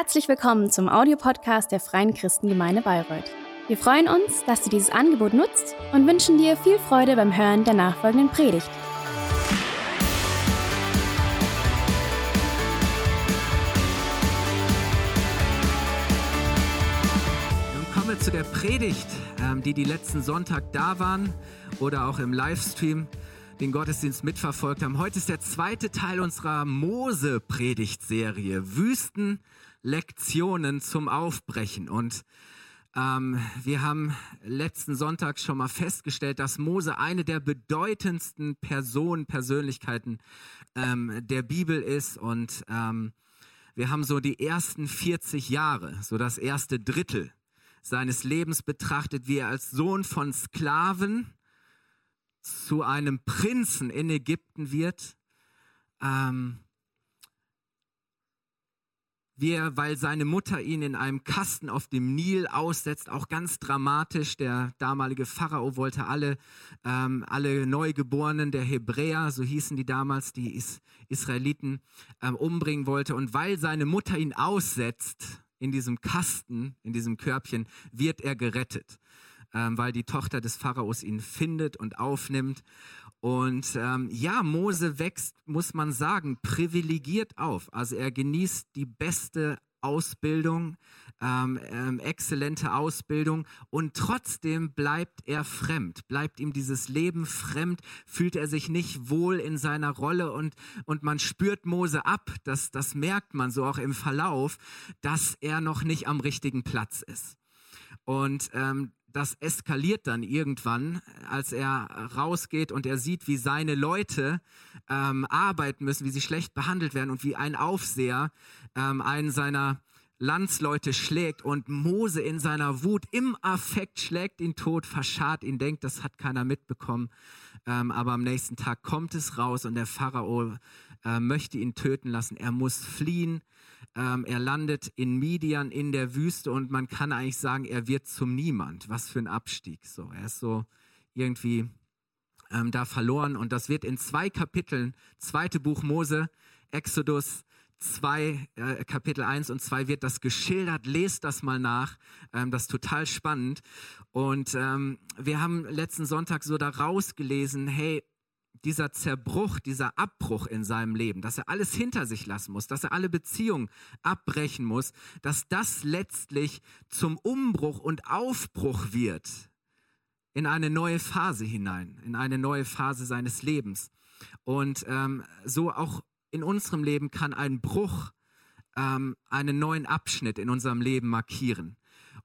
Herzlich willkommen zum Audiopodcast der Freien Christengemeinde Bayreuth. Wir freuen uns, dass du dieses Angebot nutzt und wünschen dir viel Freude beim Hören der nachfolgenden Predigt. Nun kommen wir zu der Predigt, ähm, die die letzten Sonntag da waren oder auch im Livestream den Gottesdienst mitverfolgt haben. Heute ist der zweite Teil unserer Mose-Predigtserie. Wüstenlektionen zum Aufbrechen. Und ähm, wir haben letzten Sonntag schon mal festgestellt, dass Mose eine der bedeutendsten Personen, Persönlichkeiten ähm, der Bibel ist. Und ähm, wir haben so die ersten 40 Jahre, so das erste Drittel seines Lebens betrachtet, wie er als Sohn von Sklaven zu einem Prinzen in Ägypten wird. Ähm, wie er, weil seine Mutter ihn in einem Kasten auf dem Nil aussetzt, auch ganz dramatisch. Der damalige Pharao wollte alle, ähm, alle Neugeborenen der Hebräer, so hießen die damals, die Is Israeliten, ähm, umbringen wollte. Und weil seine Mutter ihn aussetzt in diesem Kasten, in diesem Körbchen, wird er gerettet ähm, weil die Tochter des Pharaos ihn findet und aufnimmt. Und ähm, ja, Mose wächst, muss man sagen, privilegiert auf. Also er genießt die beste Ausbildung, ähm, ähm, exzellente Ausbildung und trotzdem bleibt er fremd, bleibt ihm dieses Leben fremd, fühlt er sich nicht wohl in seiner Rolle und, und man spürt Mose ab, das, das merkt man so auch im Verlauf, dass er noch nicht am richtigen Platz ist. Und ähm, das eskaliert dann irgendwann, als er rausgeht und er sieht, wie seine Leute ähm, arbeiten müssen, wie sie schlecht behandelt werden und wie ein Aufseher ähm, einen seiner Landsleute schlägt und Mose in seiner Wut im Affekt schlägt ihn tot, verscharrt ihn, denkt, das hat keiner mitbekommen. Ähm, aber am nächsten Tag kommt es raus und der Pharao äh, möchte ihn töten lassen. Er muss fliehen. Ähm, er landet in Midian in der Wüste und man kann eigentlich sagen, er wird zum Niemand. Was für ein Abstieg. So, er ist so irgendwie ähm, da verloren und das wird in zwei Kapiteln, zweite Buch Mose, Exodus 2, äh, Kapitel 1 und 2 wird das geschildert. Lest das mal nach. Ähm, das ist total spannend. Und ähm, wir haben letzten Sonntag so da rausgelesen, hey, dieser Zerbruch, dieser Abbruch in seinem Leben, dass er alles hinter sich lassen muss, dass er alle Beziehungen abbrechen muss, dass das letztlich zum Umbruch und Aufbruch wird in eine neue Phase hinein, in eine neue Phase seines Lebens. Und ähm, so auch in unserem Leben kann ein Bruch ähm, einen neuen Abschnitt in unserem Leben markieren.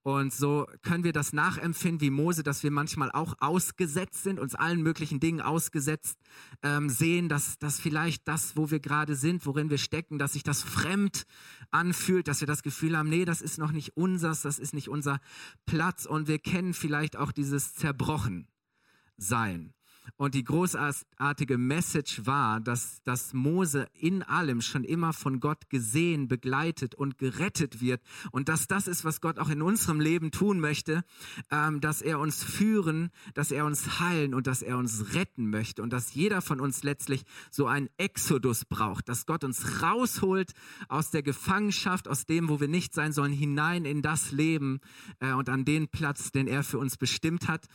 Und so können wir das nachempfinden wie Mose, dass wir manchmal auch ausgesetzt sind, uns allen möglichen Dingen ausgesetzt ähm, sehen, dass, dass vielleicht das, wo wir gerade sind, worin wir stecken, dass sich das fremd anfühlt, dass wir das Gefühl haben, nee, das ist noch nicht unsers, das ist nicht unser Platz. Und wir kennen vielleicht auch dieses Zerbrochensein. Und die großartige Message war, dass, dass Mose in allem schon immer von Gott gesehen, begleitet und gerettet wird. Und dass das ist, was Gott auch in unserem Leben tun möchte, ähm, dass er uns führen, dass er uns heilen und dass er uns retten möchte. Und dass jeder von uns letztlich so einen Exodus braucht, dass Gott uns rausholt aus der Gefangenschaft, aus dem, wo wir nicht sein sollen, hinein in das Leben äh, und an den Platz, den er für uns bestimmt hat.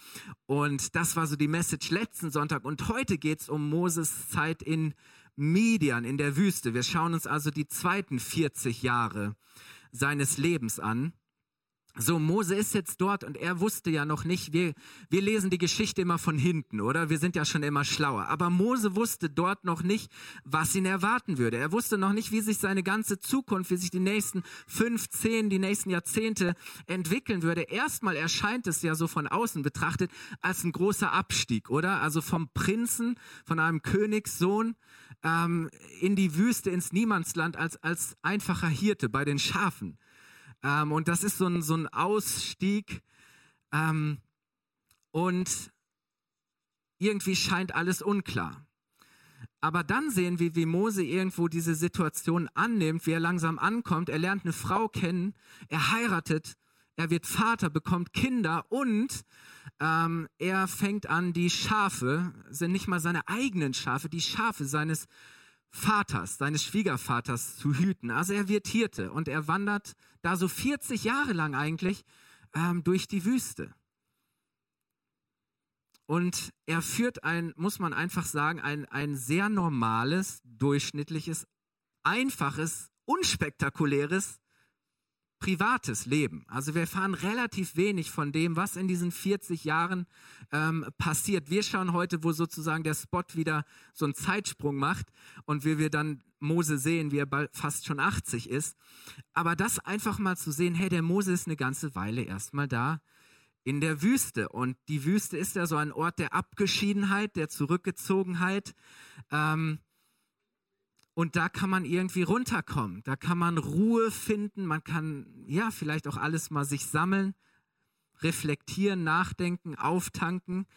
Und das war so die Message letztes letzten Sonntag. Und heute geht es um Moses Zeit in Midian, in der Wüste. Wir schauen uns also die zweiten 40 Jahre seines Lebens an. So, Mose ist jetzt dort und er wusste ja noch nicht, wir, wir lesen die Geschichte immer von hinten, oder? Wir sind ja schon immer schlauer. Aber Mose wusste dort noch nicht, was ihn erwarten würde. Er wusste noch nicht, wie sich seine ganze Zukunft, wie sich die nächsten fünf, zehn, die nächsten Jahrzehnte entwickeln würde. Erstmal erscheint es ja so von außen betrachtet als ein großer Abstieg, oder? Also vom Prinzen, von einem Königssohn ähm, in die Wüste, ins Niemandsland als, als einfacher Hirte bei den Schafen. Ähm, und das ist so ein, so ein Ausstieg. Ähm, und irgendwie scheint alles unklar. Aber dann sehen wir, wie Mose irgendwo diese Situation annimmt, wie er langsam ankommt. Er lernt eine Frau kennen, er heiratet, er wird Vater, bekommt Kinder und ähm, er fängt an, die Schafe, sind nicht mal seine eigenen Schafe, die Schafe seines Vaters, seines Schwiegervaters zu hüten. Also er wird Hirte und er wandert da so 40 Jahre lang eigentlich ähm, durch die Wüste. Und er führt ein, muss man einfach sagen, ein, ein sehr normales, durchschnittliches, einfaches, unspektakuläres privates Leben. Also wir erfahren relativ wenig von dem, was in diesen 40 Jahren ähm, passiert. Wir schauen heute, wo sozusagen der Spot wieder so einen Zeitsprung macht und wie wir dann Mose sehen, wie er bald fast schon 80 ist. Aber das einfach mal zu sehen, hey, der Mose ist eine ganze Weile erstmal da in der Wüste. Und die Wüste ist ja so ein Ort der Abgeschiedenheit, der Zurückgezogenheit. Ähm, und da kann man irgendwie runterkommen. Da kann man Ruhe finden. Man kann, ja, vielleicht auch alles mal sich sammeln, reflektieren, nachdenken, auftanken.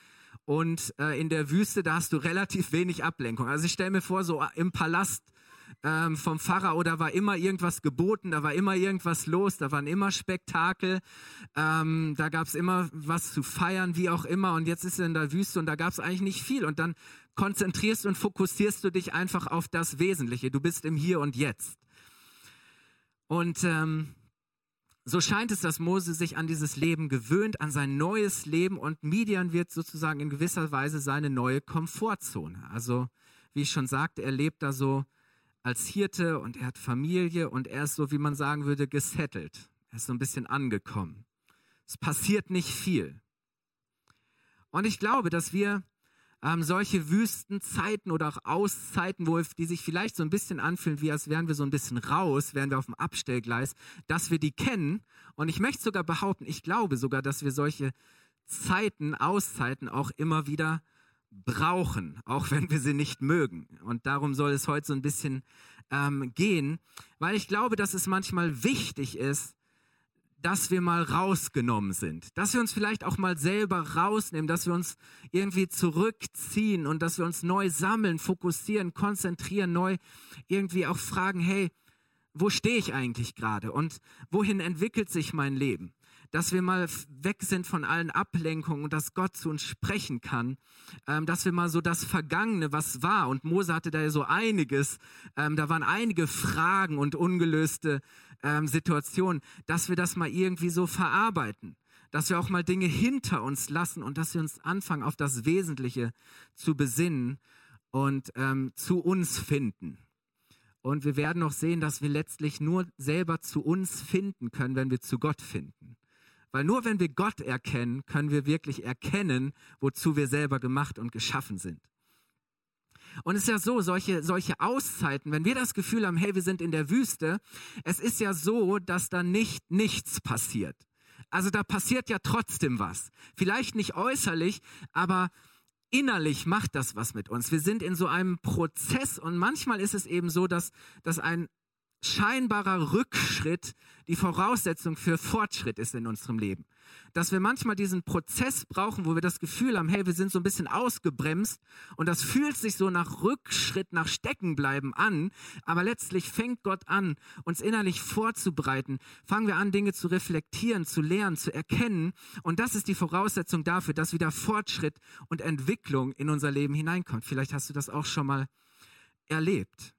Und äh, in der Wüste, da hast du relativ wenig Ablenkung. Also ich stelle mir vor, so im Palast ähm, vom Pharao, da war immer irgendwas geboten, da war immer irgendwas los, da waren immer Spektakel, ähm, da gab es immer was zu feiern, wie auch immer. Und jetzt ist er in der Wüste und da gab es eigentlich nicht viel. Und dann konzentrierst und fokussierst du dich einfach auf das Wesentliche. Du bist im Hier und Jetzt. Und ähm, so scheint es, dass Mose sich an dieses Leben gewöhnt, an sein neues Leben und Midian wird sozusagen in gewisser Weise seine neue Komfortzone. Also, wie ich schon sagte, er lebt da so als Hirte und er hat Familie und er ist so, wie man sagen würde, gesettelt. Er ist so ein bisschen angekommen. Es passiert nicht viel. Und ich glaube, dass wir ähm, solche Wüstenzeiten oder auch Auszeiten, wo, die sich vielleicht so ein bisschen anfühlen, wie als wären wir so ein bisschen raus, wären wir auf dem Abstellgleis, dass wir die kennen. Und ich möchte sogar behaupten, ich glaube sogar, dass wir solche Zeiten, Auszeiten auch immer wieder brauchen, auch wenn wir sie nicht mögen. Und darum soll es heute so ein bisschen ähm, gehen, weil ich glaube, dass es manchmal wichtig ist, dass wir mal rausgenommen sind, dass wir uns vielleicht auch mal selber rausnehmen, dass wir uns irgendwie zurückziehen und dass wir uns neu sammeln, fokussieren, konzentrieren, neu irgendwie auch fragen, hey, wo stehe ich eigentlich gerade und wohin entwickelt sich mein Leben? Dass wir mal weg sind von allen Ablenkungen und dass Gott zu uns sprechen kann, ähm, dass wir mal so das Vergangene, was war, und Mose hatte da ja so einiges, ähm, da waren einige Fragen und ungelöste ähm, Situationen, dass wir das mal irgendwie so verarbeiten dass wir auch mal Dinge hinter uns lassen und dass wir uns anfangen, auf das Wesentliche zu besinnen und ähm, zu uns finden. Und wir werden noch sehen, dass wir letztlich nur selber zu uns finden können, wenn wir zu Gott finden. Weil nur wenn wir Gott erkennen, können wir wirklich erkennen, wozu wir selber gemacht und geschaffen sind. Und es ist ja so, solche, solche Auszeiten, wenn wir das Gefühl haben, hey, wir sind in der Wüste, es ist ja so, dass da nicht nichts passiert. Also da passiert ja trotzdem was. Vielleicht nicht äußerlich, aber innerlich macht das was mit uns. Wir sind in so einem Prozess und manchmal ist es eben so, dass, dass ein scheinbarer Rückschritt die Voraussetzung für Fortschritt ist in unserem Leben. Dass wir manchmal diesen Prozess brauchen, wo wir das Gefühl haben, hey, wir sind so ein bisschen ausgebremst und das fühlt sich so nach Rückschritt, nach Steckenbleiben an, aber letztlich fängt Gott an, uns innerlich vorzubereiten. Fangen wir an, Dinge zu reflektieren, zu lernen, zu erkennen und das ist die Voraussetzung dafür, dass wieder Fortschritt und Entwicklung in unser Leben hineinkommt. Vielleicht hast du das auch schon mal erlebt.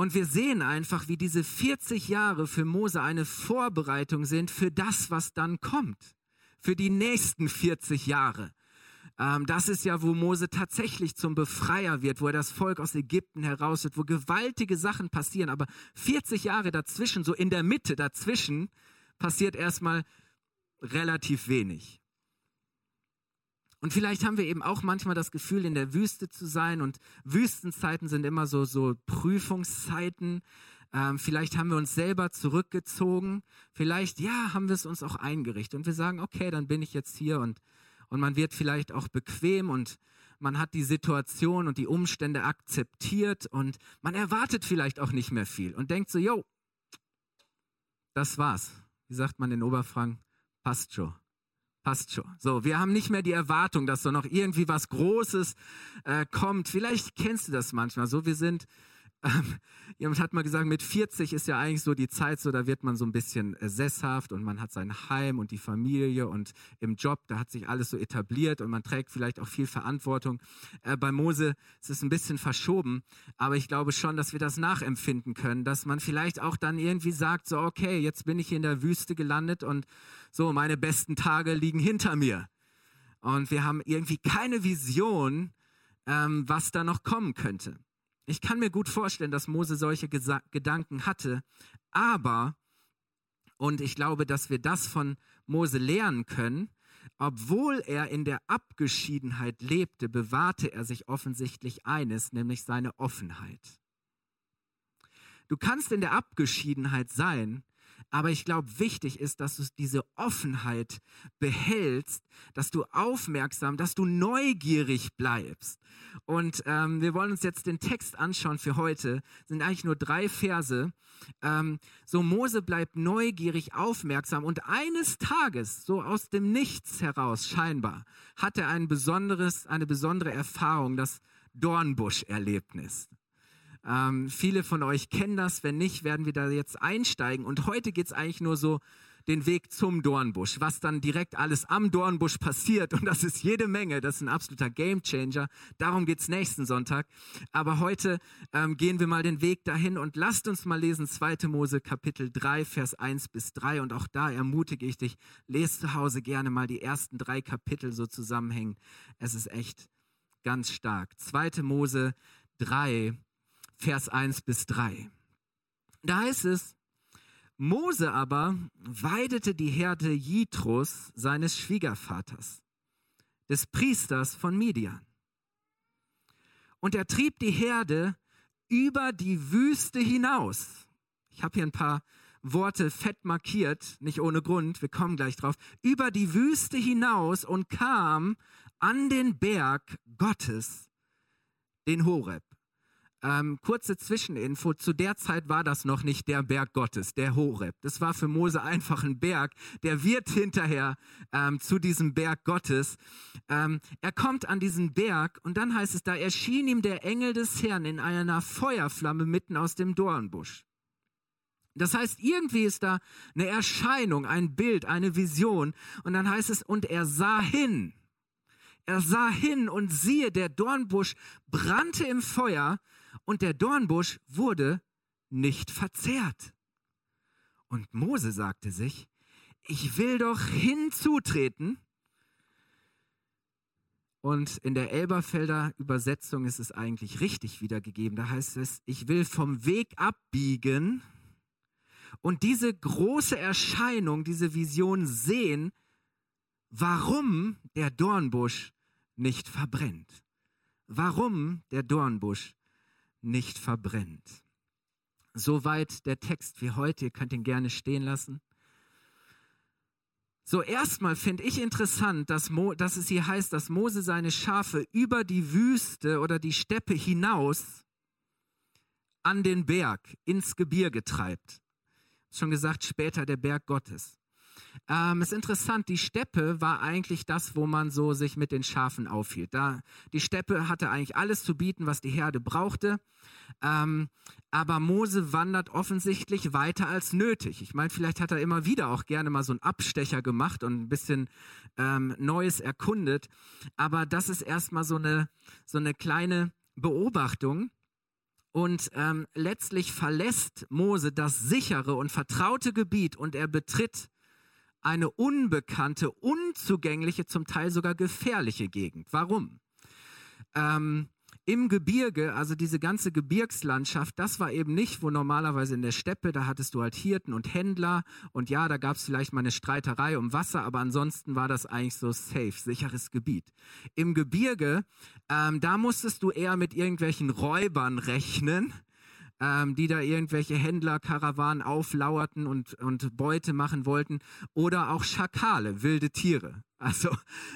Und wir sehen einfach, wie diese 40 Jahre für Mose eine Vorbereitung sind für das, was dann kommt. Für die nächsten 40 Jahre. Ähm, das ist ja, wo Mose tatsächlich zum Befreier wird, wo er das Volk aus Ägypten heraus wird, wo gewaltige Sachen passieren. Aber 40 Jahre dazwischen, so in der Mitte dazwischen, passiert erstmal relativ wenig. Und vielleicht haben wir eben auch manchmal das Gefühl, in der Wüste zu sein. Und Wüstenzeiten sind immer so, so Prüfungszeiten. Ähm, vielleicht haben wir uns selber zurückgezogen. Vielleicht, ja, haben wir es uns auch eingerichtet. Und wir sagen, okay, dann bin ich jetzt hier. Und, und man wird vielleicht auch bequem und man hat die Situation und die Umstände akzeptiert. Und man erwartet vielleicht auch nicht mehr viel und denkt so, yo, das war's. Wie sagt man in Oberfrank? Passt schon passt schon. So, wir haben nicht mehr die Erwartung, dass da noch irgendwie was Großes äh, kommt. Vielleicht kennst du das manchmal so. Wir sind ähm, jemand hat mal gesagt, mit 40 ist ja eigentlich so die Zeit, so da wird man so ein bisschen äh, sesshaft und man hat sein Heim und die Familie und im Job, da hat sich alles so etabliert und man trägt vielleicht auch viel Verantwortung. Äh, bei Mose ist es ein bisschen verschoben, aber ich glaube schon, dass wir das nachempfinden können, dass man vielleicht auch dann irgendwie sagt, so okay, jetzt bin ich in der Wüste gelandet und so, meine besten Tage liegen hinter mir. Und wir haben irgendwie keine Vision, ähm, was da noch kommen könnte. Ich kann mir gut vorstellen, dass Mose solche Gesa Gedanken hatte, aber, und ich glaube, dass wir das von Mose lernen können, obwohl er in der Abgeschiedenheit lebte, bewahrte er sich offensichtlich eines, nämlich seine Offenheit. Du kannst in der Abgeschiedenheit sein, aber ich glaube, wichtig ist, dass du diese Offenheit behältst, dass du aufmerksam, dass du neugierig bleibst. Und ähm, wir wollen uns jetzt den Text anschauen für heute. Das sind eigentlich nur drei Verse. Ähm, so Mose bleibt neugierig, aufmerksam und eines Tages, so aus dem Nichts heraus scheinbar, hat er ein besonderes, eine besondere Erfahrung, das Dornbusch-Erlebnis. Ähm, viele von euch kennen das. Wenn nicht, werden wir da jetzt einsteigen. Und heute geht es eigentlich nur so den Weg zum Dornbusch, was dann direkt alles am Dornbusch passiert. Und das ist jede Menge. Das ist ein absoluter Gamechanger. Darum geht es nächsten Sonntag. Aber heute ähm, gehen wir mal den Weg dahin und lasst uns mal lesen 2. Mose Kapitel 3, Vers 1 bis 3. Und auch da ermutige ich dich, lest zu Hause gerne mal die ersten drei Kapitel so zusammenhängen. Es ist echt ganz stark. 2. Mose 3, Vers 1 bis 3. Da heißt es, Mose aber weidete die Herde Jitros, seines Schwiegervaters, des Priesters von Midian. Und er trieb die Herde über die Wüste hinaus. Ich habe hier ein paar Worte fett markiert, nicht ohne Grund, wir kommen gleich drauf. Über die Wüste hinaus und kam an den Berg Gottes, den Horeb. Ähm, kurze Zwischeninfo, zu der Zeit war das noch nicht der Berg Gottes, der Horeb. Das war für Mose einfach ein Berg. Der wird hinterher ähm, zu diesem Berg Gottes. Ähm, er kommt an diesen Berg und dann heißt es, da erschien ihm der Engel des Herrn in einer Feuerflamme mitten aus dem Dornbusch. Das heißt, irgendwie ist da eine Erscheinung, ein Bild, eine Vision. Und dann heißt es, und er sah hin. Er sah hin und siehe, der Dornbusch brannte im Feuer und der Dornbusch wurde nicht verzehrt. Und Mose sagte sich, ich will doch hinzutreten. Und in der Elberfelder Übersetzung ist es eigentlich richtig wiedergegeben. Da heißt es, ich will vom Weg abbiegen und diese große Erscheinung, diese Vision sehen, warum der Dornbusch nicht verbrennt. Warum der Dornbusch nicht verbrennt. Soweit der Text für heute. Ihr könnt ihn gerne stehen lassen. So, erstmal finde ich interessant, dass, Mo, dass es hier heißt, dass Mose seine Schafe über die Wüste oder die Steppe hinaus an den Berg, ins Gebirge treibt. Schon gesagt, später der Berg Gottes. Ähm, ist interessant, die Steppe war eigentlich das, wo man so sich mit den Schafen aufhielt. Da, die Steppe hatte eigentlich alles zu bieten, was die Herde brauchte. Ähm, aber Mose wandert offensichtlich weiter als nötig. Ich meine, vielleicht hat er immer wieder auch gerne mal so einen Abstecher gemacht und ein bisschen ähm, Neues erkundet. Aber das ist erstmal so eine, so eine kleine Beobachtung. Und ähm, letztlich verlässt Mose das sichere und vertraute Gebiet und er betritt eine unbekannte, unzugängliche, zum Teil sogar gefährliche Gegend. Warum? Ähm, Im Gebirge, also diese ganze Gebirgslandschaft, das war eben nicht, wo normalerweise in der Steppe, da hattest du halt Hirten und Händler und ja, da gab es vielleicht mal eine Streiterei um Wasser, aber ansonsten war das eigentlich so safe, sicheres Gebiet. Im Gebirge, ähm, da musstest du eher mit irgendwelchen Räubern rechnen, ähm, die da irgendwelche Händlerkarawanen auflauerten und, und Beute machen wollten, oder auch Schakale, wilde Tiere. Also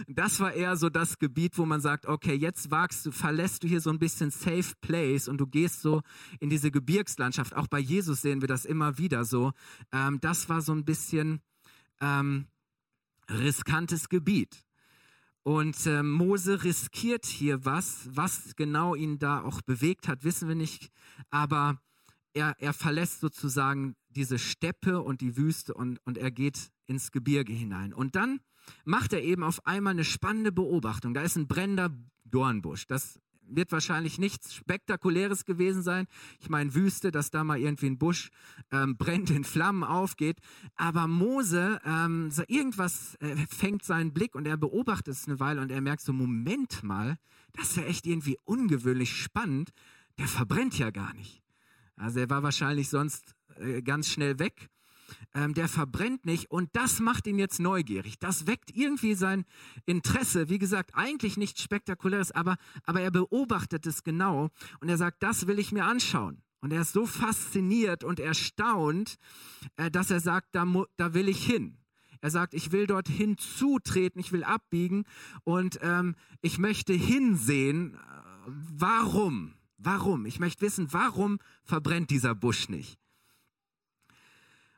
das war eher so das Gebiet, wo man sagt, okay, jetzt wagst du, verlässt du hier so ein bisschen Safe Place und du gehst so in diese Gebirgslandschaft. Auch bei Jesus sehen wir das immer wieder so. Ähm, das war so ein bisschen ähm, riskantes Gebiet. Und äh, Mose riskiert hier was. Was genau ihn da auch bewegt hat, wissen wir nicht. Aber er, er verlässt sozusagen diese Steppe und die Wüste und, und er geht ins Gebirge hinein. Und dann macht er eben auf einmal eine spannende Beobachtung. Da ist ein brennender Dornbusch. Das wird wahrscheinlich nichts Spektakuläres gewesen sein. Ich meine, Wüste, dass da mal irgendwie ein Busch ähm, brennt, in Flammen aufgeht. Aber Mose, ähm, so irgendwas äh, fängt seinen Blick und er beobachtet es eine Weile und er merkt so, Moment mal, das ist ja echt irgendwie ungewöhnlich spannend. Der verbrennt ja gar nicht. Also er war wahrscheinlich sonst äh, ganz schnell weg ähm, der verbrennt nicht und das macht ihn jetzt neugierig. Das weckt irgendwie sein Interesse. Wie gesagt, eigentlich nichts Spektakuläres, aber, aber er beobachtet es genau und er sagt, das will ich mir anschauen. Und er ist so fasziniert und erstaunt, äh, dass er sagt, da, da will ich hin. Er sagt, ich will dorthin zutreten, ich will abbiegen und ähm, ich möchte hinsehen, äh, warum, warum. Ich möchte wissen, warum verbrennt dieser Busch nicht.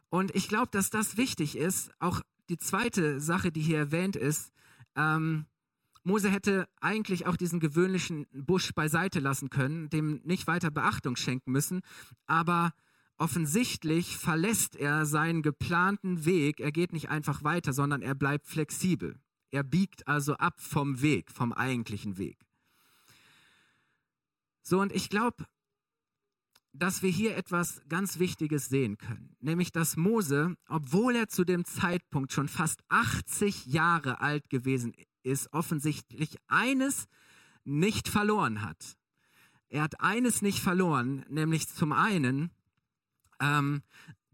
Und ich glaube, dass das wichtig ist. Auch die zweite Sache, die hier erwähnt ist, ähm, Mose hätte eigentlich auch diesen gewöhnlichen Busch beiseite lassen können, dem nicht weiter Beachtung schenken müssen, aber offensichtlich verlässt er seinen geplanten Weg. Er geht nicht einfach weiter, sondern er bleibt flexibel. Er biegt also ab vom Weg, vom eigentlichen Weg. So, und ich glaube, dass wir hier etwas ganz Wichtiges sehen können, nämlich dass Mose, obwohl er zu dem Zeitpunkt schon fast 80 Jahre alt gewesen ist, offensichtlich eines nicht verloren hat. Er hat eines nicht verloren, nämlich zum einen ähm,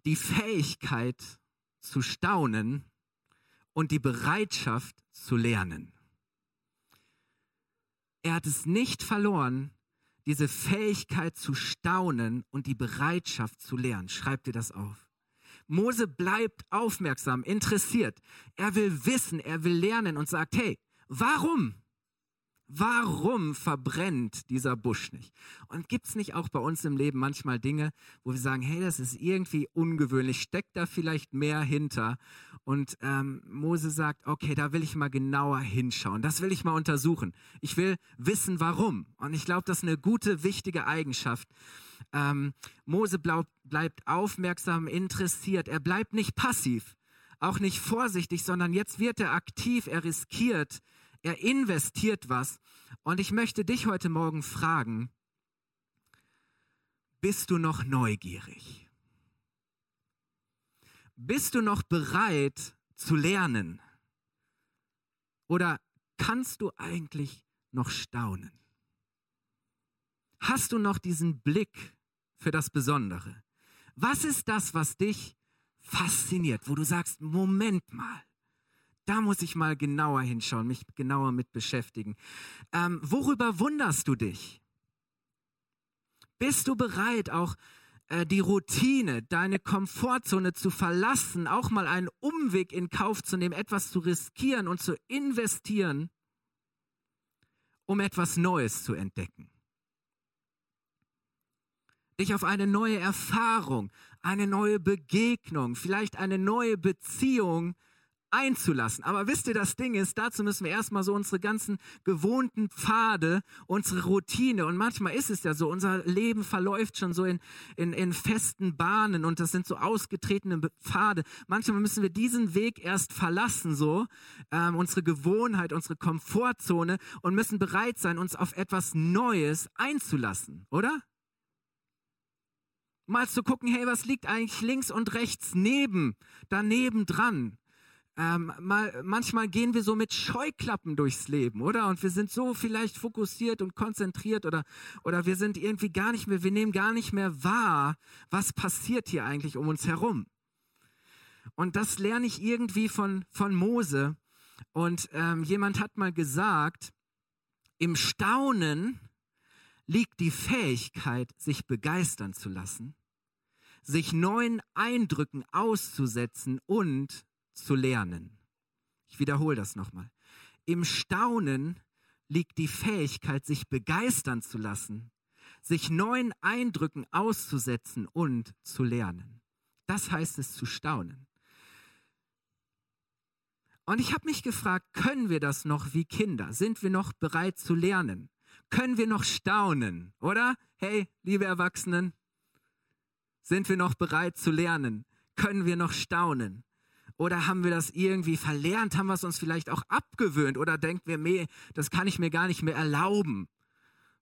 die Fähigkeit zu staunen und die Bereitschaft zu lernen. Er hat es nicht verloren, diese Fähigkeit zu staunen und die Bereitschaft zu lernen. Schreib dir das auf. Mose bleibt aufmerksam, interessiert. Er will wissen, er will lernen und sagt, hey, warum? Warum verbrennt dieser Busch nicht? Und gibt es nicht auch bei uns im Leben manchmal Dinge, wo wir sagen, hey, das ist irgendwie ungewöhnlich, steckt da vielleicht mehr hinter? Und ähm, Mose sagt, okay, da will ich mal genauer hinschauen, das will ich mal untersuchen. Ich will wissen, warum. Und ich glaube, das ist eine gute, wichtige Eigenschaft. Ähm, Mose bleib, bleibt aufmerksam, interessiert, er bleibt nicht passiv, auch nicht vorsichtig, sondern jetzt wird er aktiv, er riskiert, er investiert was. Und ich möchte dich heute Morgen fragen, bist du noch neugierig? Bist du noch bereit zu lernen? Oder kannst du eigentlich noch staunen? Hast du noch diesen Blick für das Besondere? Was ist das, was dich fasziniert, wo du sagst, Moment mal, da muss ich mal genauer hinschauen, mich genauer mit beschäftigen. Ähm, worüber wunderst du dich? Bist du bereit, auch äh, die Routine, deine Komfortzone zu verlassen, auch mal einen Umweg in Kauf zu nehmen, etwas zu riskieren und zu investieren, um etwas Neues zu entdecken? Dich auf eine neue Erfahrung, eine neue Begegnung, vielleicht eine neue Beziehung einzulassen. Aber wisst ihr, das Ding ist, dazu müssen wir erstmal so unsere ganzen gewohnten Pfade, unsere Routine. Und manchmal ist es ja so, unser Leben verläuft schon so in, in, in festen Bahnen und das sind so ausgetretene Pfade. Manchmal müssen wir diesen Weg erst verlassen, so, ähm, unsere Gewohnheit, unsere Komfortzone und müssen bereit sein, uns auf etwas Neues einzulassen, oder? Mal zu gucken, hey, was liegt eigentlich links und rechts neben, daneben dran? Ähm, mal, manchmal gehen wir so mit Scheuklappen durchs Leben, oder? Und wir sind so vielleicht fokussiert und konzentriert oder, oder wir sind irgendwie gar nicht mehr, wir nehmen gar nicht mehr wahr, was passiert hier eigentlich um uns herum. Und das lerne ich irgendwie von, von Mose. Und ähm, jemand hat mal gesagt, im Staunen liegt die Fähigkeit, sich begeistern zu lassen, sich neuen Eindrücken auszusetzen und zu lernen. Ich wiederhole das nochmal. Im Staunen liegt die Fähigkeit, sich begeistern zu lassen, sich neuen Eindrücken auszusetzen und zu lernen. Das heißt es zu staunen. Und ich habe mich gefragt, können wir das noch wie Kinder? Sind wir noch bereit zu lernen? Können wir noch staunen? Oder? Hey, liebe Erwachsenen, sind wir noch bereit zu lernen? Können wir noch staunen? Oder haben wir das irgendwie verlernt? Haben wir es uns vielleicht auch abgewöhnt? Oder denken wir, nee, das kann ich mir gar nicht mehr erlauben?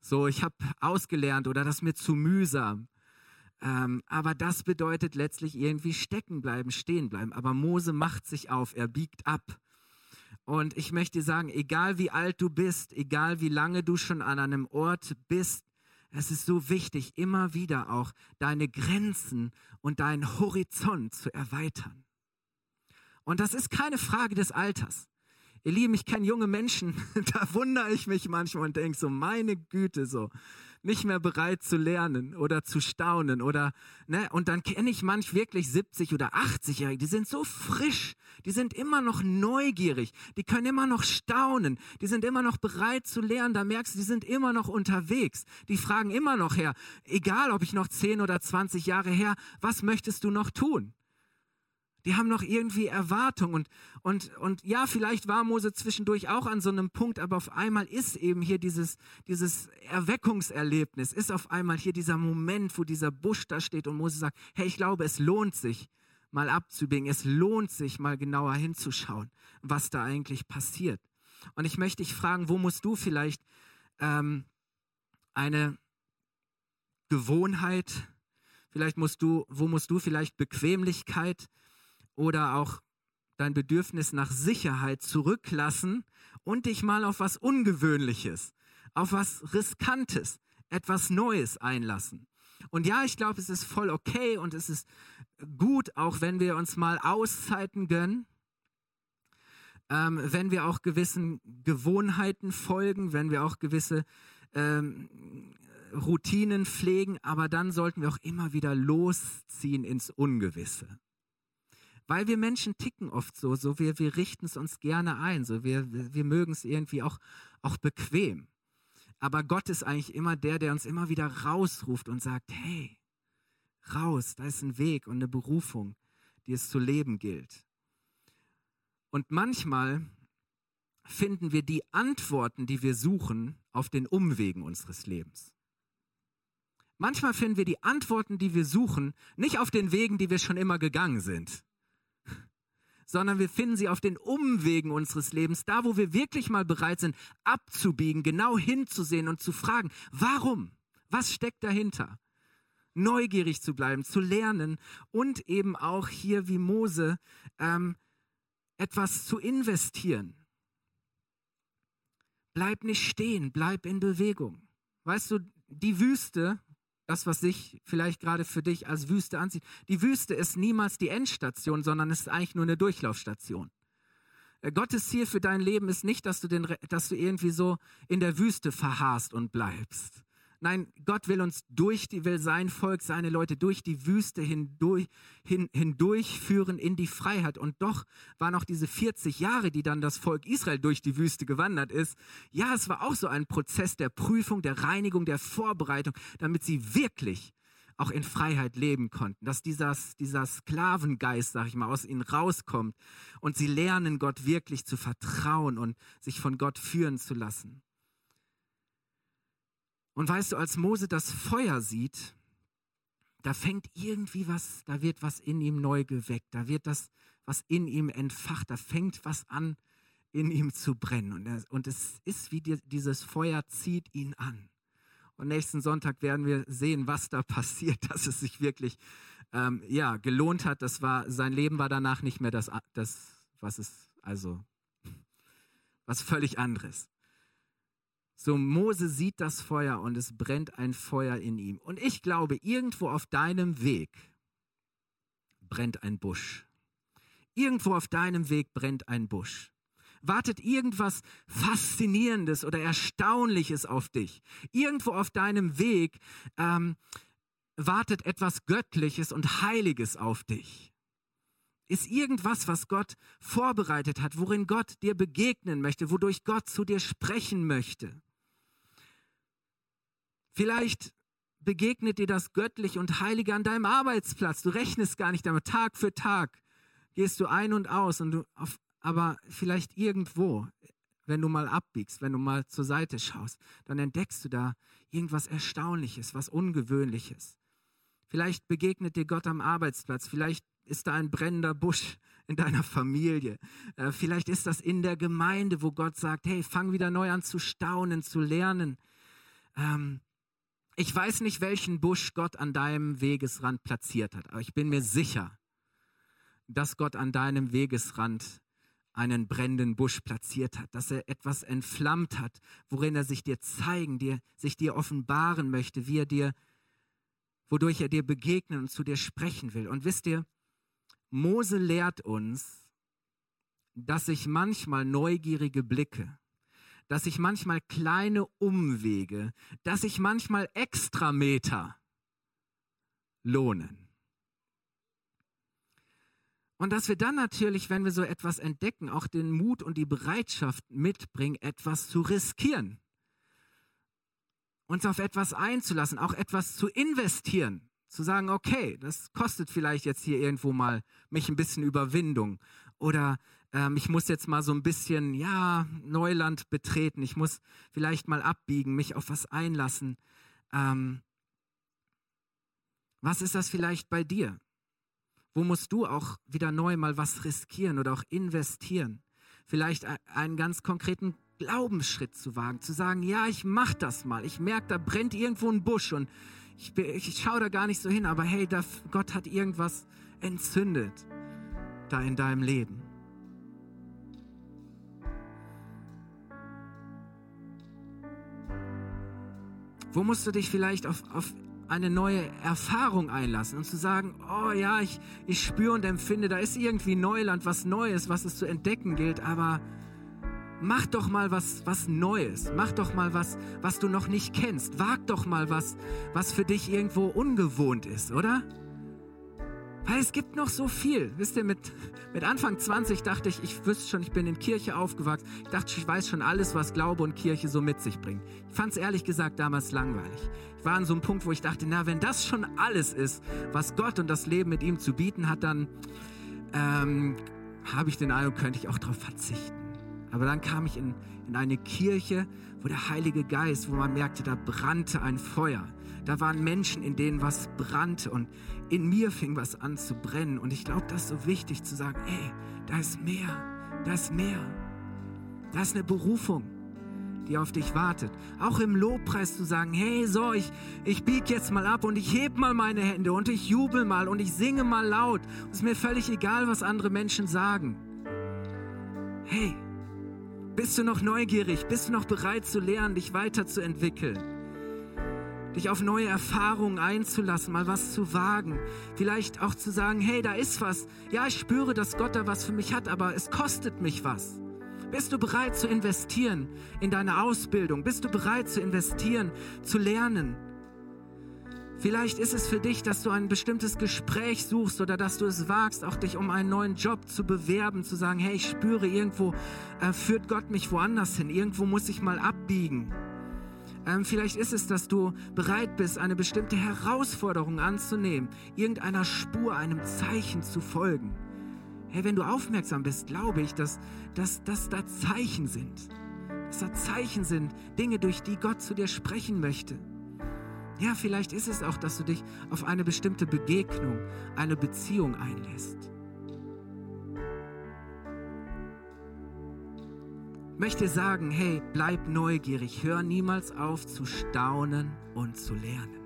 So, ich habe ausgelernt oder das ist mir zu mühsam. Ähm, aber das bedeutet letztlich irgendwie stecken bleiben, stehen bleiben. Aber Mose macht sich auf, er biegt ab. Und ich möchte sagen, egal wie alt du bist, egal wie lange du schon an einem Ort bist, es ist so wichtig, immer wieder auch deine Grenzen und deinen Horizont zu erweitern. Und das ist keine Frage des Alters. Ihr Lieben, ich kenne junge Menschen, da wundere ich mich manchmal und denke so, meine Güte, so, nicht mehr bereit zu lernen oder zu staunen oder, ne, und dann kenne ich manch wirklich 70 oder 80-Jährige, die sind so frisch, die sind immer noch neugierig, die können immer noch staunen, die sind immer noch bereit zu lernen, da merkst du, die sind immer noch unterwegs, die fragen immer noch her, egal ob ich noch 10 oder 20 Jahre her, was möchtest du noch tun? Die haben noch irgendwie Erwartung und, und, und ja, vielleicht war Mose zwischendurch auch an so einem Punkt, aber auf einmal ist eben hier dieses, dieses Erweckungserlebnis, ist auf einmal hier dieser Moment, wo dieser Busch da steht und Mose sagt, hey, ich glaube, es lohnt sich, mal abzubiegen. Es lohnt sich, mal genauer hinzuschauen, was da eigentlich passiert. Und ich möchte dich fragen, wo musst du vielleicht ähm, eine Gewohnheit, vielleicht musst du, wo musst du vielleicht Bequemlichkeit oder auch dein Bedürfnis nach Sicherheit zurücklassen und dich mal auf was Ungewöhnliches, auf was Riskantes, etwas Neues einlassen. Und ja, ich glaube, es ist voll okay und es ist gut, auch wenn wir uns mal Auszeiten gönnen, ähm, wenn wir auch gewissen Gewohnheiten folgen, wenn wir auch gewisse ähm, Routinen pflegen, aber dann sollten wir auch immer wieder losziehen ins Ungewisse. Weil wir Menschen ticken oft so, so wir, wir richten es uns gerne ein, so wir, wir mögen es irgendwie auch, auch bequem. Aber Gott ist eigentlich immer der, der uns immer wieder rausruft und sagt, hey, raus, da ist ein Weg und eine Berufung, die es zu leben gilt. Und manchmal finden wir die Antworten, die wir suchen, auf den Umwegen unseres Lebens. Manchmal finden wir die Antworten, die wir suchen, nicht auf den Wegen, die wir schon immer gegangen sind sondern wir finden sie auf den Umwegen unseres Lebens, da wo wir wirklich mal bereit sind, abzubiegen, genau hinzusehen und zu fragen, warum? Was steckt dahinter? Neugierig zu bleiben, zu lernen und eben auch hier wie Mose ähm, etwas zu investieren. Bleib nicht stehen, bleib in Bewegung. Weißt du, die Wüste, das, was sich vielleicht gerade für dich als Wüste ansieht. Die Wüste ist niemals die Endstation, sondern ist eigentlich nur eine Durchlaufstation. Äh, Gottes Ziel für dein Leben ist nicht, dass du, den, dass du irgendwie so in der Wüste verharrst und bleibst, Nein, Gott will uns durch die, will sein Volk, seine Leute durch die Wüste hindurch, hin, hindurchführen in die Freiheit. Und doch waren auch diese 40 Jahre, die dann das Volk Israel durch die Wüste gewandert ist. Ja, es war auch so ein Prozess der Prüfung, der Reinigung, der Vorbereitung, damit sie wirklich auch in Freiheit leben konnten, dass dieser, dieser Sklavengeist, sag ich mal, aus ihnen rauskommt und sie lernen, Gott wirklich zu vertrauen und sich von Gott führen zu lassen. Und weißt du, als Mose das Feuer sieht, da fängt irgendwie was, da wird was in ihm neu geweckt, da wird das, was in ihm entfacht, da fängt was an, in ihm zu brennen. Und, er, und es ist wie die, dieses Feuer zieht ihn an. Und nächsten Sonntag werden wir sehen, was da passiert, dass es sich wirklich ähm, ja, gelohnt hat. Das war, sein Leben war danach nicht mehr das, das was es, also was völlig anderes. So Mose sieht das Feuer und es brennt ein Feuer in ihm. Und ich glaube, irgendwo auf deinem Weg brennt ein Busch. Irgendwo auf deinem Weg brennt ein Busch. Wartet irgendwas Faszinierendes oder Erstaunliches auf dich. Irgendwo auf deinem Weg ähm, wartet etwas Göttliches und Heiliges auf dich. Ist irgendwas, was Gott vorbereitet hat, worin Gott dir begegnen möchte, wodurch Gott zu dir sprechen möchte. Vielleicht begegnet dir das Göttliche und Heilige an deinem Arbeitsplatz. Du rechnest gar nicht damit. Tag für Tag gehst du ein und aus und du auf aber vielleicht irgendwo, wenn du mal abbiegst, wenn du mal zur Seite schaust, dann entdeckst du da irgendwas Erstaunliches, was Ungewöhnliches. Vielleicht begegnet dir Gott am Arbeitsplatz, vielleicht ist da ein brennender Busch in deiner Familie. Äh, vielleicht ist das in der Gemeinde, wo Gott sagt, hey, fang wieder neu an zu staunen, zu lernen. Ähm, ich weiß nicht, welchen Busch Gott an deinem Wegesrand platziert hat, aber ich bin mir sicher, dass Gott an deinem Wegesrand einen brennenden Busch platziert hat, dass er etwas entflammt hat, worin er sich dir zeigen, dir, sich dir offenbaren möchte, wie er dir, wodurch er dir begegnen und zu dir sprechen will. Und wisst ihr, Mose lehrt uns, dass sich manchmal neugierige Blicke, dass sich manchmal kleine Umwege, dass sich manchmal Extrameter lohnen. Und dass wir dann natürlich, wenn wir so etwas entdecken, auch den Mut und die Bereitschaft mitbringen, etwas zu riskieren. Uns auf etwas einzulassen, auch etwas zu investieren. Zu sagen, okay, das kostet vielleicht jetzt hier irgendwo mal mich ein bisschen Überwindung. Oder ähm, ich muss jetzt mal so ein bisschen, ja, Neuland betreten. Ich muss vielleicht mal abbiegen, mich auf was einlassen. Ähm, was ist das vielleicht bei dir? Wo musst du auch wieder neu mal was riskieren oder auch investieren? Vielleicht einen ganz konkreten Glaubensschritt zu wagen, zu sagen, ja, ich mach das mal. Ich merke, da brennt irgendwo ein Busch und ich, ich schaue da gar nicht so hin, aber hey, da, Gott hat irgendwas entzündet da in deinem Leben. Wo musst du dich vielleicht auf, auf eine neue Erfahrung einlassen und zu sagen, oh ja, ich, ich spüre und empfinde, da ist irgendwie Neuland, was Neues, was es zu entdecken gilt, aber mach doch mal was, was Neues, mach doch mal was, was du noch nicht kennst, wag doch mal was, was für dich irgendwo ungewohnt ist, oder? Es gibt noch so viel. Wisst ihr, mit, mit Anfang 20 dachte ich, ich wüsste schon, ich bin in Kirche aufgewachsen. Ich dachte, ich weiß schon alles, was Glaube und Kirche so mit sich bringen. Ich fand es ehrlich gesagt damals langweilig. Ich war an so einem Punkt, wo ich dachte, na, wenn das schon alles ist, was Gott und das Leben mit ihm zu bieten hat, dann ähm, habe ich den Eindruck, könnte ich auch darauf verzichten. Aber dann kam ich in, in eine Kirche, wo der Heilige Geist, wo man merkte, da brannte ein Feuer. Da waren Menschen, in denen was brannte und in mir fing was an zu brennen. Und ich glaube, das ist so wichtig zu sagen, ey, da ist mehr, da ist mehr. Da ist eine Berufung, die auf dich wartet. Auch im Lobpreis zu sagen, hey, so, ich, ich bieg jetzt mal ab und ich heb mal meine Hände und ich jubel mal und ich singe mal laut. Es ist mir völlig egal, was andere Menschen sagen. Hey, bist du noch neugierig? Bist du noch bereit zu lernen, dich weiterzuentwickeln? Dich auf neue Erfahrungen einzulassen, mal was zu wagen. Vielleicht auch zu sagen, hey, da ist was. Ja, ich spüre, dass Gott da was für mich hat, aber es kostet mich was. Bist du bereit zu investieren in deine Ausbildung? Bist du bereit zu investieren, zu lernen? Vielleicht ist es für dich, dass du ein bestimmtes Gespräch suchst oder dass du es wagst, auch dich um einen neuen Job zu bewerben, zu sagen, hey, ich spüre irgendwo, äh, führt Gott mich woanders hin, irgendwo muss ich mal abbiegen. Ähm, vielleicht ist es, dass du bereit bist, eine bestimmte Herausforderung anzunehmen, irgendeiner Spur, einem Zeichen zu folgen. Hey, wenn du aufmerksam bist, glaube ich, dass, dass, dass da Zeichen sind. Dass da Zeichen sind, Dinge, durch die Gott zu dir sprechen möchte. Ja, vielleicht ist es auch, dass du dich auf eine bestimmte Begegnung, eine Beziehung einlässt. Möchte sagen, hey, bleib neugierig, hör niemals auf zu staunen und zu lernen.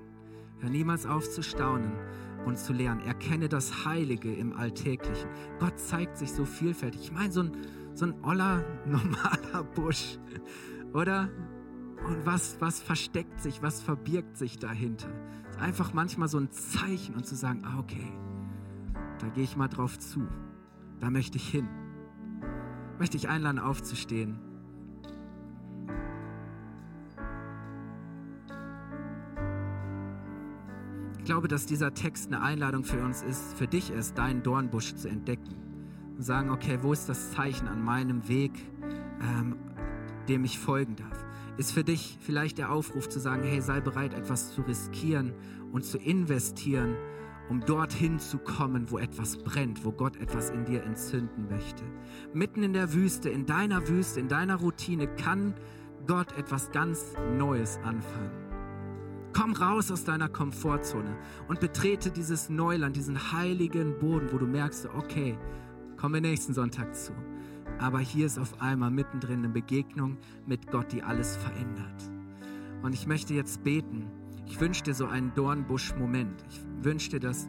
Hör niemals auf zu staunen und zu lernen. Erkenne das Heilige im Alltäglichen. Gott zeigt sich so vielfältig. Ich meine, so ein, so ein oller, normaler Busch, oder? Und was, was versteckt sich, was verbirgt sich dahinter? ist einfach manchmal so ein Zeichen und zu sagen, ah, okay, da gehe ich mal drauf zu. Da möchte ich hin möchte ich einladen, aufzustehen. Ich glaube, dass dieser Text eine Einladung für uns ist, für dich ist, deinen Dornbusch zu entdecken. Und sagen, okay, wo ist das Zeichen an meinem Weg, ähm, dem ich folgen darf? Ist für dich vielleicht der Aufruf zu sagen, hey, sei bereit, etwas zu riskieren und zu investieren um dorthin zu kommen, wo etwas brennt, wo Gott etwas in dir entzünden möchte. Mitten in der Wüste, in deiner Wüste, in deiner Routine kann Gott etwas ganz Neues anfangen. Komm raus aus deiner Komfortzone und betrete dieses Neuland, diesen heiligen Boden, wo du merkst, okay, kommen wir nächsten Sonntag zu. Aber hier ist auf einmal mittendrin eine Begegnung mit Gott, die alles verändert. Und ich möchte jetzt beten. Ich wünsche dir so einen Dornbusch-Moment. Ich wünsche dir, dass,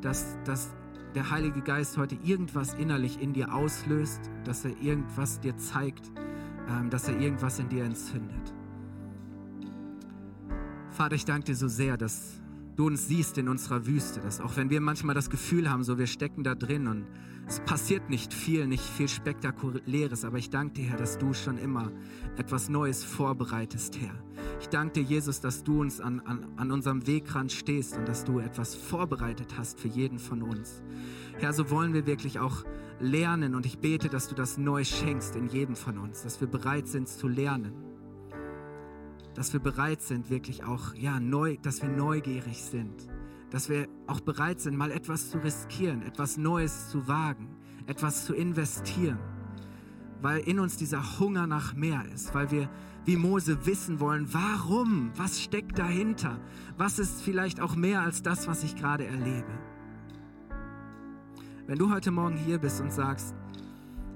dass, dass der Heilige Geist heute irgendwas innerlich in dir auslöst, dass er irgendwas dir zeigt, ähm, dass er irgendwas in dir entzündet. Vater, ich danke dir so sehr, dass du uns siehst in unserer Wüste, dass auch wenn wir manchmal das Gefühl haben, so wir stecken da drin und es passiert nicht viel, nicht viel Spektakuläres, aber ich danke dir, Herr, dass du schon immer etwas Neues vorbereitest, Herr. Ich danke dir, Jesus, dass du uns an, an, an unserem Wegrand stehst und dass du etwas vorbereitet hast für jeden von uns. Herr, so wollen wir wirklich auch lernen und ich bete, dass du das neu schenkst in jedem von uns, dass wir bereit sind zu lernen. Dass wir bereit sind, wirklich auch, ja, neu, dass wir neugierig sind. Dass wir auch bereit sind, mal etwas zu riskieren, etwas Neues zu wagen, etwas zu investieren. Weil in uns dieser Hunger nach mehr ist, weil wir wie Mose wissen wollen, warum, was steckt dahinter, was ist vielleicht auch mehr als das, was ich gerade erlebe. Wenn du heute Morgen hier bist und sagst,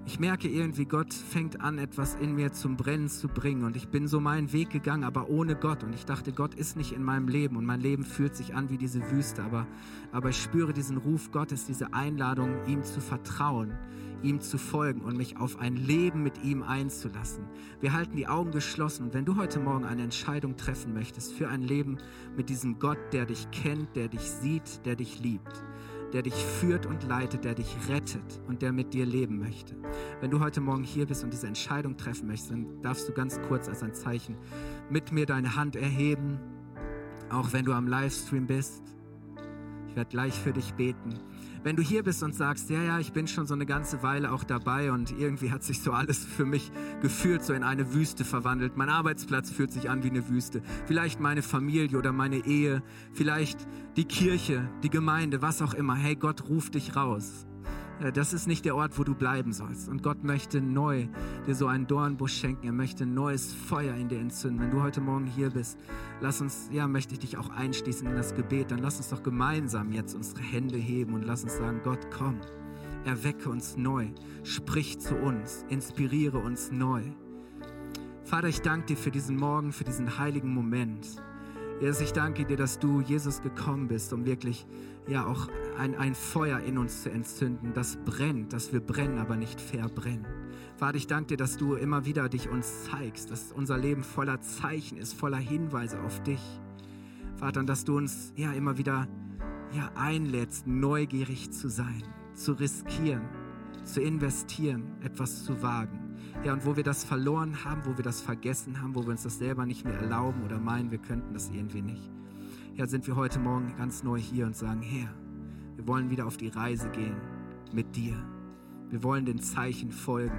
ich merke irgendwie, Gott fängt an, etwas in mir zum Brennen zu bringen. Und ich bin so meinen Weg gegangen, aber ohne Gott. Und ich dachte, Gott ist nicht in meinem Leben. Und mein Leben fühlt sich an wie diese Wüste. Aber, aber ich spüre diesen Ruf Gottes, diese Einladung, ihm zu vertrauen, ihm zu folgen und mich auf ein Leben mit ihm einzulassen. Wir halten die Augen geschlossen. Und wenn du heute Morgen eine Entscheidung treffen möchtest für ein Leben mit diesem Gott, der dich kennt, der dich sieht, der dich liebt, der dich führt und leitet, der dich rettet und der mit dir leben möchte. Wenn du heute Morgen hier bist und diese Entscheidung treffen möchtest, dann darfst du ganz kurz als ein Zeichen mit mir deine Hand erheben, auch wenn du am Livestream bist. Ich werde gleich für dich beten. Wenn du hier bist und sagst, ja, ja, ich bin schon so eine ganze Weile auch dabei und irgendwie hat sich so alles für mich gefühlt, so in eine Wüste verwandelt. Mein Arbeitsplatz fühlt sich an wie eine Wüste. Vielleicht meine Familie oder meine Ehe, vielleicht die Kirche, die Gemeinde, was auch immer. Hey, Gott ruft dich raus. Äh, das ist nicht der Ort, wo du bleiben sollst. Und Gott möchte neu dir so einen Dornbusch schenken. Er möchte ein neues Feuer in dir entzünden. Wenn du heute Morgen hier bist, lass uns, ja, möchte ich dich auch einschließen in das Gebet. Dann lass uns doch gemeinsam jetzt unsere Hände heben und lass uns sagen, Gott, komm, erwecke uns neu, sprich zu uns, inspiriere uns neu. Vater, ich danke dir für diesen Morgen, für diesen heiligen Moment. Jesus, ich danke dir, dass du, Jesus, gekommen bist, um wirklich ja auch ein, ein Feuer in uns zu entzünden, das brennt, dass wir brennen, aber nicht verbrennen. Vater, ich danke dir, dass du immer wieder dich uns zeigst, dass unser Leben voller Zeichen ist, voller Hinweise auf dich. Vater, und dass du uns ja immer wieder ja, einlädst, neugierig zu sein, zu riskieren, zu investieren, etwas zu wagen. Ja, und wo wir das verloren haben, wo wir das vergessen haben, wo wir uns das selber nicht mehr erlauben oder meinen, wir könnten das irgendwie nicht. Ja, sind wir heute Morgen ganz neu hier und sagen, Herr, wir wollen wieder auf die Reise gehen mit dir. Wir wollen den Zeichen folgen.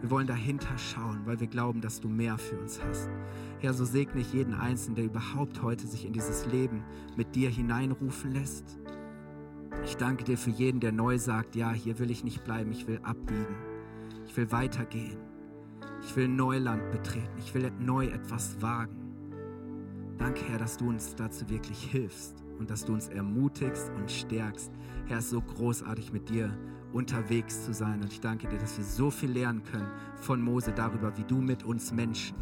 Wir wollen dahinter schauen, weil wir glauben, dass du mehr für uns hast. Herr, so segne ich jeden Einzelnen, der überhaupt heute sich in dieses Leben mit dir hineinrufen lässt. Ich danke dir für jeden, der neu sagt, ja, hier will ich nicht bleiben, ich will abbiegen. Ich will weitergehen. Ich will Neuland betreten. Ich will neu etwas wagen. Danke, Herr, dass du uns dazu wirklich hilfst und dass du uns ermutigst und stärkst. Herr, es ist so großartig mit dir unterwegs zu sein. Und ich danke dir, dass wir so viel lernen können von Mose darüber, wie du mit uns Menschen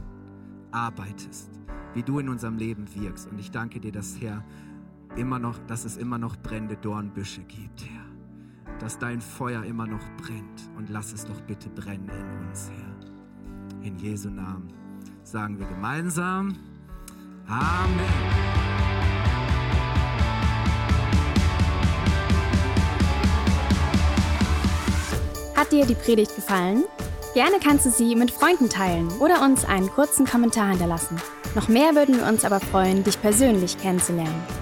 arbeitest, wie du in unserem Leben wirkst. Und ich danke dir, dass, Herr, immer noch, dass es immer noch brennende Dornbüsche gibt, Herr. Dass dein Feuer immer noch brennt. Und lass es doch bitte brennen in uns, Herr. In Jesu Namen sagen wir gemeinsam. Amen. Hat dir die Predigt gefallen? Gerne kannst du sie mit Freunden teilen oder uns einen kurzen Kommentar hinterlassen. Noch mehr würden wir uns aber freuen, dich persönlich kennenzulernen.